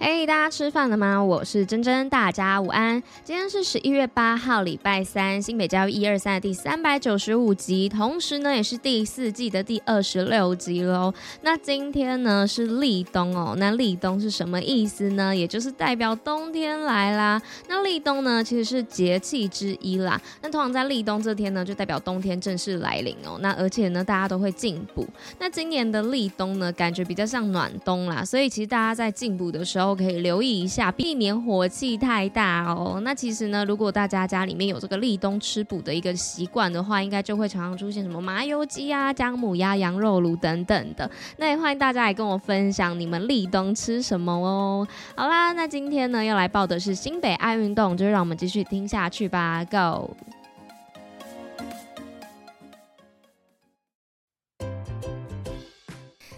嘿大家吃饭了吗？我是珍珍，大家午安。今天是十一月八号，礼拜三，新北教育一二三的第三百九十五集，同时呢，也是第四季的第二十六集喽。那今天呢是立冬哦，那立冬是什么意思呢？也就是代表冬天来啦。那立冬呢，其实是节气之一啦。那通常在立冬这天呢，就代表冬天正式来临哦。那而且呢，大家都会进补。那今年的立冬呢，感觉比较像暖冬啦，所以其实大家在进补的时候，都可以留意一下，避免火气太大哦。那其实呢，如果大家家里面有这个立冬吃补的一个习惯的话，应该就会常常出现什么麻油鸡啊、姜母鸭、羊肉炉等等的。那也欢迎大家来跟我分享你们立冬吃什么哦。好啦，那今天呢要来报的是新北爱运动，就让我们继续听下去吧。Go！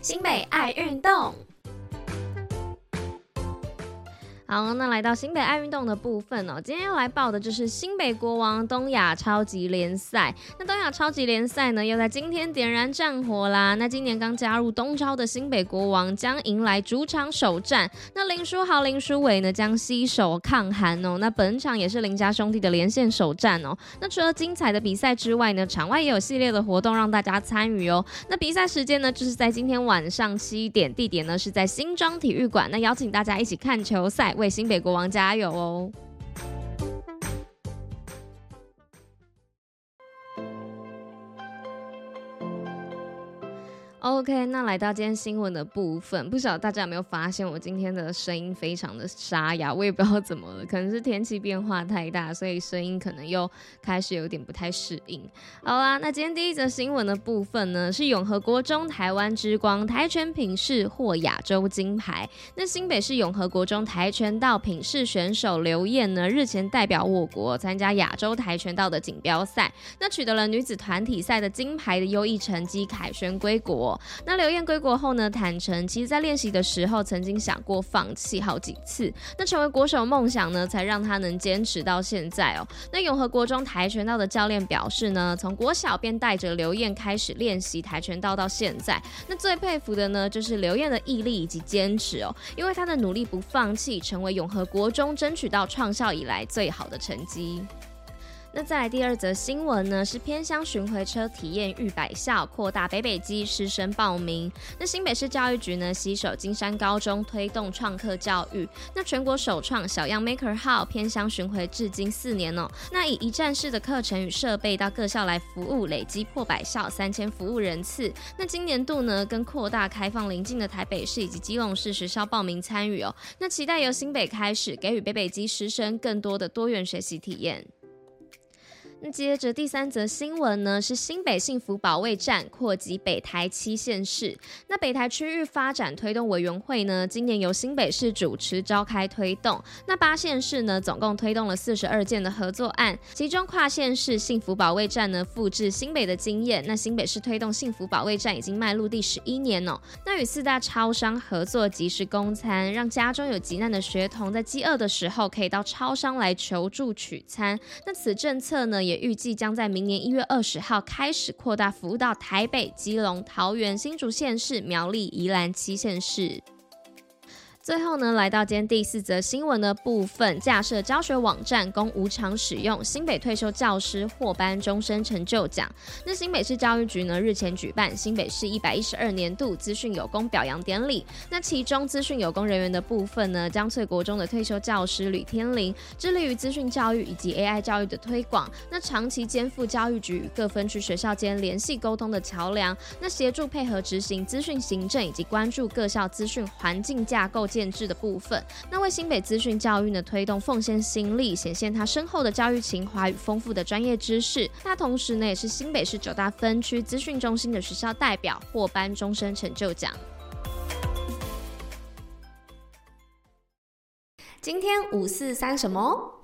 新北爱运动。好，那来到新北爱运动的部分哦，今天要来报的就是新北国王东亚超级联赛。那东亚超级联赛呢，又在今天点燃战火啦。那今年刚加入东超的新北国王将迎来主场首战。那林书豪、林书伟呢，将携手抗韩哦。那本场也是林家兄弟的连线首战哦。那除了精彩的比赛之外呢，场外也有系列的活动让大家参与哦。那比赛时间呢，就是在今天晚上七点，地点呢是在新庄体育馆。那邀请大家一起看球赛。为新北国王加油哦。！OK，那来到今天新闻的部分，不晓得大家有没有发现我今天的声音非常的沙哑，我也不知道怎么了，可能是天气变化太大，所以声音可能又开始有点不太适应。好啦，那今天第一则新闻的部分呢，是永和国中台湾之光跆拳品试获亚洲金牌。那新北市永和国中跆拳道品试选手刘燕呢，日前代表我国参加亚洲跆拳道的锦标赛，那取得了女子团体赛的金牌的优异成绩，凯旋归国。那刘燕归国后呢，坦诚其实在练习的时候曾经想过放弃好几次，那成为国手梦想呢，才让他能坚持到现在哦。那永和国中跆拳道的教练表示呢，从国小便带着刘燕开始练习跆拳道到现在，那最佩服的呢，就是刘燕的毅力以及坚持哦，因为他的努力不放弃，成为永和国中争取到创校以来最好的成绩。那再来第二则新闻呢，是偏乡巡回车体验逾百校扩大北北基师生报名。那新北市教育局呢，携手金山高中推动创客教育。那全国首创小样 Maker 号偏乡巡回至今四年哦。那以一站式的课程与设备到各校来服务，累积破百校三千服务人次。那今年度呢，跟扩大开放邻近的台北市以及基隆市学校报名参与哦。那期待由新北开始，给予北北基师生更多的多元学习体验。那接着第三则新闻呢，是新北幸福保卫战扩及北台七县市。那北台区域发展推动委员会呢，今年由新北市主持召开推动。那八县市呢，总共推动了四十二件的合作案，其中跨县市幸福保卫战呢，复制新北的经验。那新北市推动幸福保卫战已经迈入第十一年哦。那与四大超商合作即时供餐，让家中有急难的学童在饥饿的时候可以到超商来求助取餐。那此政策呢，也也预计将在明年一月二十号开始扩大服务到台北、基隆、桃园、新竹县市、苗栗、宜兰七县市。最后呢，来到今天第四则新闻的部分，架设教学网站供无偿使用，新北退休教师获颁终身成就奖。那新北市教育局呢，日前举办新北市一百一十二年度资讯有功表扬典礼。那其中资讯有功人员的部分呢，江翠国中的退休教师吕天林，致力于资讯教育以及 AI 教育的推广。那长期肩负教育局与各分区学校间联系沟通的桥梁，那协助配合执行资讯行政以及关注各校资讯环境架构。建制的部分，那为新北资讯教育呢推动奉献心力，显现他深厚的教育情怀与丰富的专业知识。那同时呢也是新北市九大分区资讯中心的学校代表，获颁终身成就奖。今天五四三什么？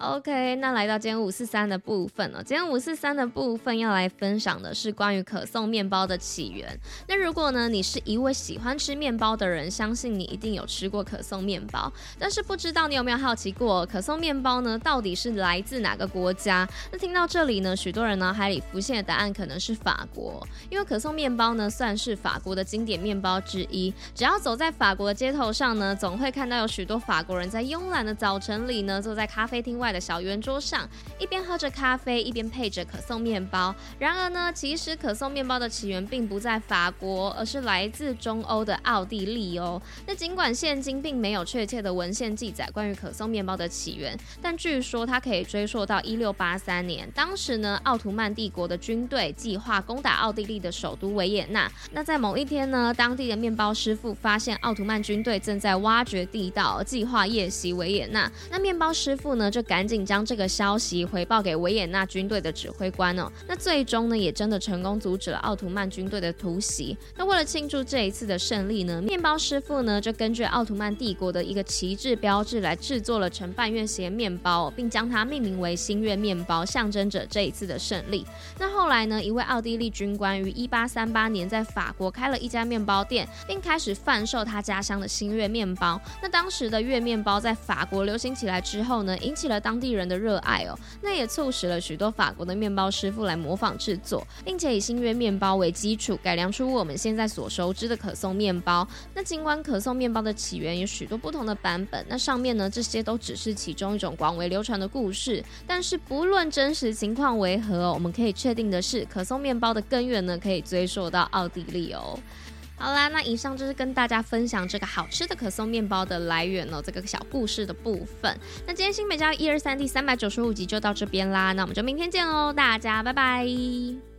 OK，那来到今天五四三的部分了。今天五四三的部分要来分享的是关于可颂面包的起源。那如果呢，你是一位喜欢吃面包的人，相信你一定有吃过可颂面包。但是不知道你有没有好奇过，可颂面包呢到底是来自哪个国家？那听到这里呢，许多人脑海里浮现的答案可能是法国，因为可颂面包呢算是法国的经典面包之一。只要走在法国的街头上呢，总会看到有许多法国人在慵懒的早晨里呢，坐在咖啡厅外。的小圆桌上，一边喝着咖啡，一边配着可颂面包。然而呢，其实可颂面包的起源并不在法国，而是来自中欧的奥地利哦。那尽管现今并没有确切的文献记载关于可颂面包的起源，但据说它可以追溯到一六八三年。当时呢，奥图曼帝国的军队计划攻打奥地利的首都维也纳。那在某一天呢，当地的面包师傅发现奥图曼军队正在挖掘地道，计划夜袭维也纳。那面包师傅呢，就赶赶紧将这个消息回报给维也纳军队的指挥官哦。那最终呢，也真的成功阻止了奥图曼军队的突袭。那为了庆祝这一次的胜利呢，面包师傅呢就根据奥图曼帝国的一个旗帜标志来制作了呈半月形面包，并将它命名为新月面包，象征着这一次的胜利。那后来呢，一位奥地利军官于一八三八年在法国开了一家面包店，并开始贩售他家乡的新月面包。那当时的月面包在法国流行起来之后呢，引起了当当地人的热爱哦，那也促使了许多法国的面包师傅来模仿制作，并且以新月面包为基础改良出我们现在所熟知的可颂面包。那尽管可颂面包的起源有许多不同的版本，那上面呢，这些都只是其中一种广为流传的故事。但是不论真实情况为何，我们可以确定的是，可颂面包的根源呢，可以追溯到奥地利哦。好啦，那以上就是跟大家分享这个好吃的可颂面包的来源哦，这个小故事的部分。那今天新美家一二三第三百九十五集就到这边啦，那我们就明天见喽，大家拜拜。